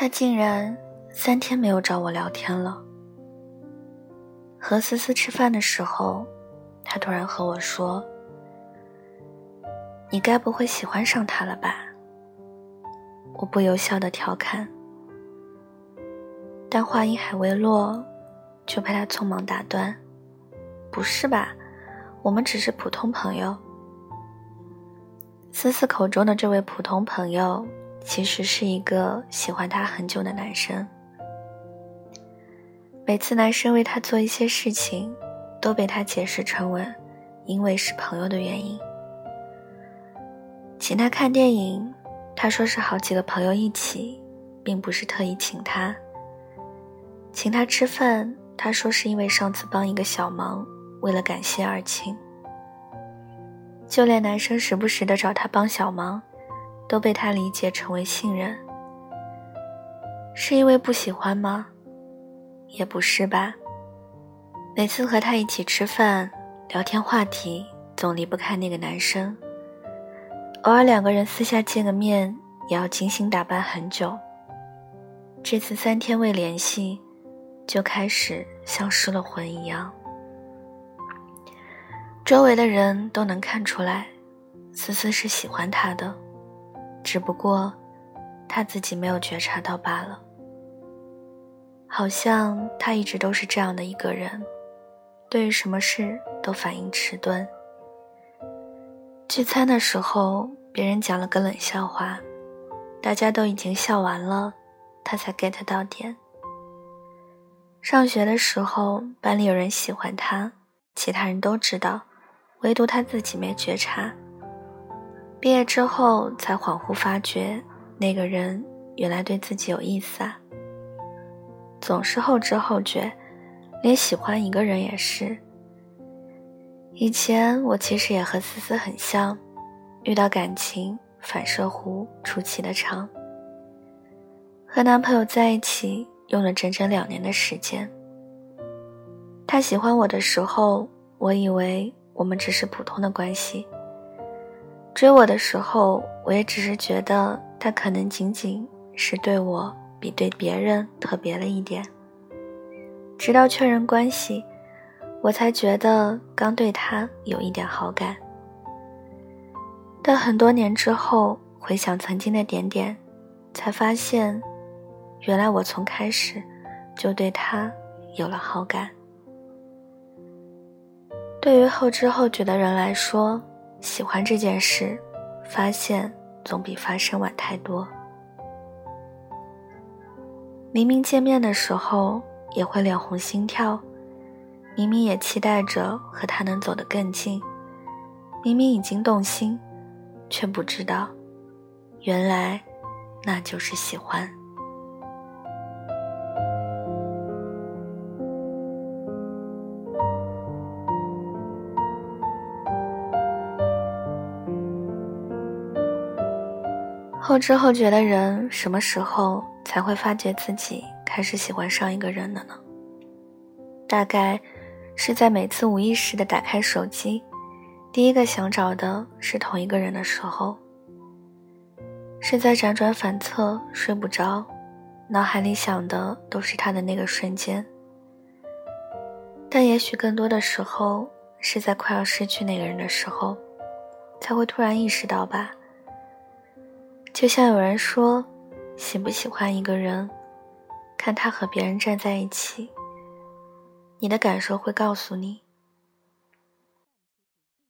他竟然三天没有找我聊天了。和思思吃饭的时候，他突然和我说：“你该不会喜欢上他了吧？”我不由笑的调侃，但话音还未落，就被他匆忙打断：“不是吧？我们只是普通朋友。”思思口中的这位普通朋友，其实是一个喜欢他很久的男生。每次男生为她做一些事情，都被她解释成为因为是朋友的原因。请他看电影，他说是好几个朋友一起，并不是特意请他。请他吃饭，他说是因为上次帮一个小忙，为了感谢而请。就连男生时不时的找他帮小忙，都被他理解成为信任。是因为不喜欢吗？也不是吧。每次和他一起吃饭，聊天话题总离不开那个男生。偶尔两个人私下见个面，也要精心打扮很久。这次三天未联系，就开始像失了魂一样。周围的人都能看出来，思思是喜欢他的，只不过他自己没有觉察到罢了。好像他一直都是这样的一个人，对于什么事都反应迟钝。聚餐的时候，别人讲了个冷笑话，大家都已经笑完了，他才 get 到点。上学的时候，班里有人喜欢他，其他人都知道，唯独他自己没觉察。毕业之后，才恍惚发觉，那个人原来对自己有意思啊。总是后知后觉，连喜欢一个人也是。以前我其实也和思思很像，遇到感情反射弧出奇的长。和男朋友在一起用了整整两年的时间。他喜欢我的时候，我以为我们只是普通的关系。追我的时候，我也只是觉得他可能仅仅是对我。比对别人特别了一点。直到确认关系，我才觉得刚对他有一点好感。但很多年之后回想曾经的点点，才发现，原来我从开始就对他有了好感。对于后知后觉的人来说，喜欢这件事，发现总比发生晚太多。明明见面的时候也会脸红心跳，明明也期待着和他能走得更近，明明已经动心，却不知道，原来那就是喜欢。之后觉的人，什么时候？才会发觉自己开始喜欢上一个人了呢。大概是在每次无意识的打开手机，第一个想找的是同一个人的时候；是在辗转反侧睡不着，脑海里想的都是他的那个瞬间。但也许更多的时候，是在快要失去那个人的时候，才会突然意识到吧。就像有人说。喜不喜欢一个人，看他和别人站在一起，你的感受会告诉你。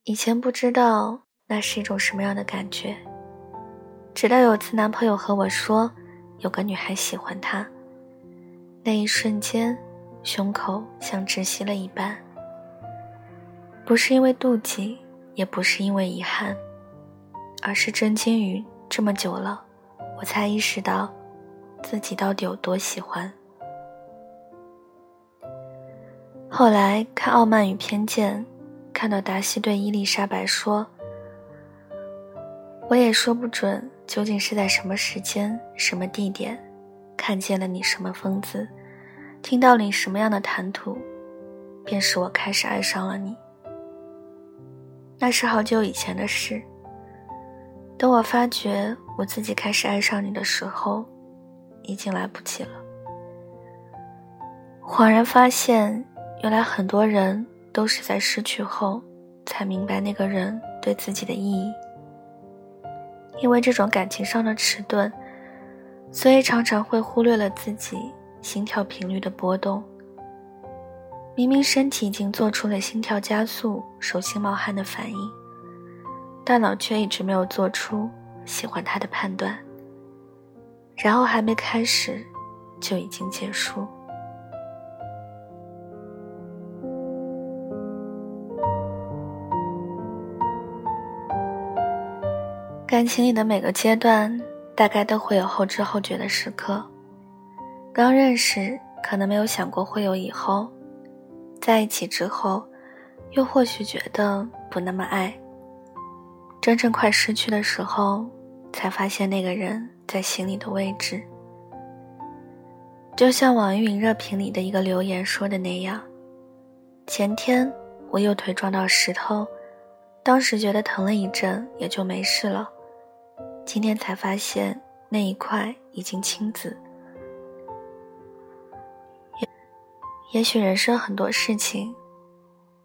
以前不知道那是一种什么样的感觉，直到有次男朋友和我说，有个女孩喜欢他，那一瞬间，胸口像窒息了一般。不是因为妒忌，也不是因为遗憾，而是震惊于这么久了。我才意识到，自己到底有多喜欢。后来看《傲慢与偏见》，看到达西对伊丽莎白说：“我也说不准究竟是在什么时间、什么地点，看见了你什么风姿，听到你什么样的谈吐，便是我开始爱上了你。”那是好久以前的事。等我发觉我自己开始爱上你的时候，已经来不及了。恍然发现，原来很多人都是在失去后，才明白那个人对自己的意义。因为这种感情上的迟钝，所以常常会忽略了自己心跳频率的波动。明明身体已经做出了心跳加速、手心冒汗的反应，大脑却一直没有做出喜欢他的判断。然后还没开始，就已经结束。感情里的每个阶段，大概都会有后知后觉的时刻。刚认识，可能没有想过会有以后。在一起之后，又或许觉得不那么爱。真正快失去的时候，才发现那个人在心里的位置。就像网易云热评里的一个留言说的那样：“前天我右腿撞到石头，当时觉得疼了一阵，也就没事了。今天才发现那一块已经青紫。”也也许人生很多事情，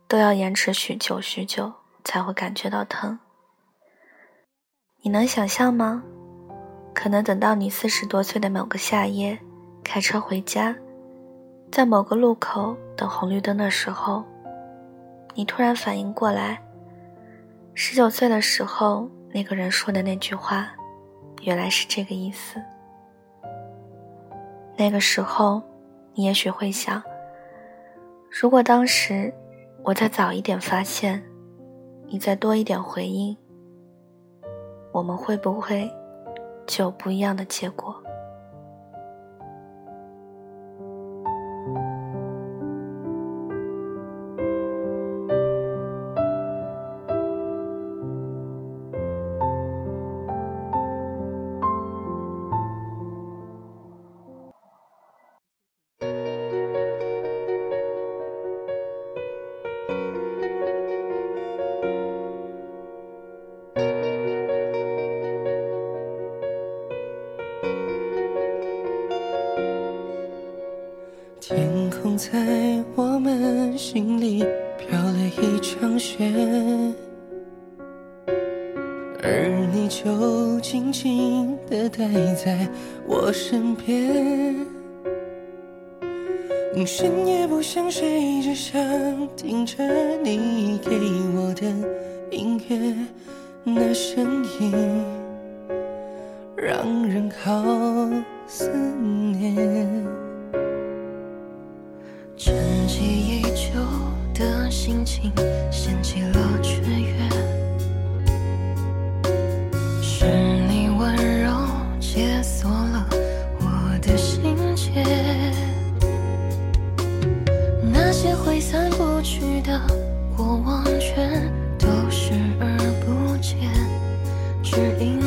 都要延迟许久许久才会感觉到疼。你能想象吗？可能等到你四十多岁的某个夏夜，开车回家，在某个路口等红绿灯的时候，你突然反应过来，十九岁的时候那个人说的那句话，原来是这个意思。那个时候，你也许会想。如果当时我再早一点发现，你再多一点回应，我们会不会就不一样的结果？心里飘了一场雪，而你就静静地待在我身边。深夜不想睡，只想听着你给我的音乐，那声音让人好思那些挥散不去的过往，全都视而不见，只因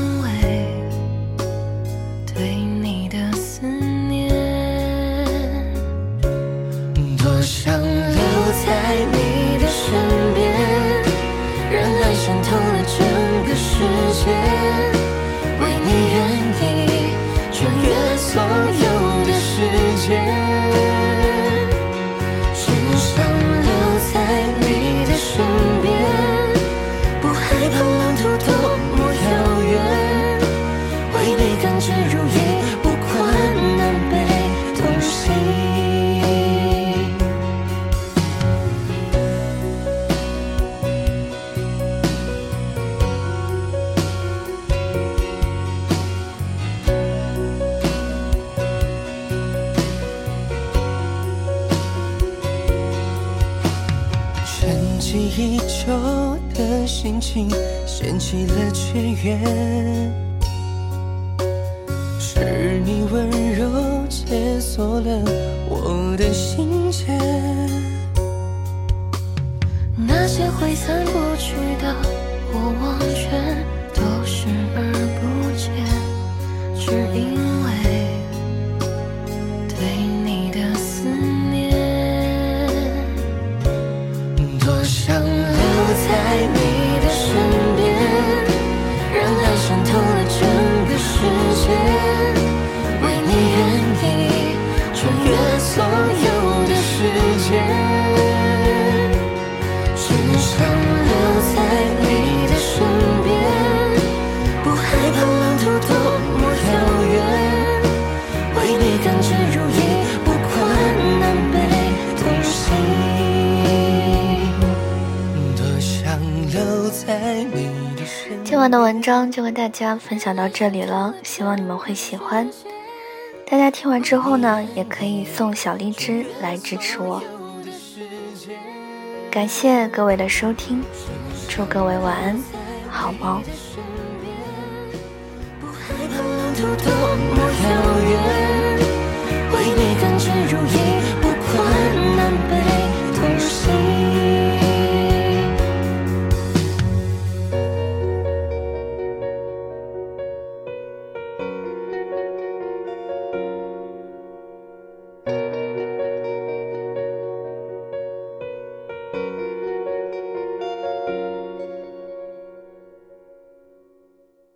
心情掀起了雀跃，是你温柔解锁了我的心结，那些挥散不去的过往，全想留在你的身边，不害怕路途多么遥远，为你如今多想留在你。今晚的文章就跟大家分享到这里了，希望你们会喜欢。大家听完之后呢，也可以送小荔枝来支持我。感谢各位的收听，祝各位晚安，好梦。多么遥远，为你如。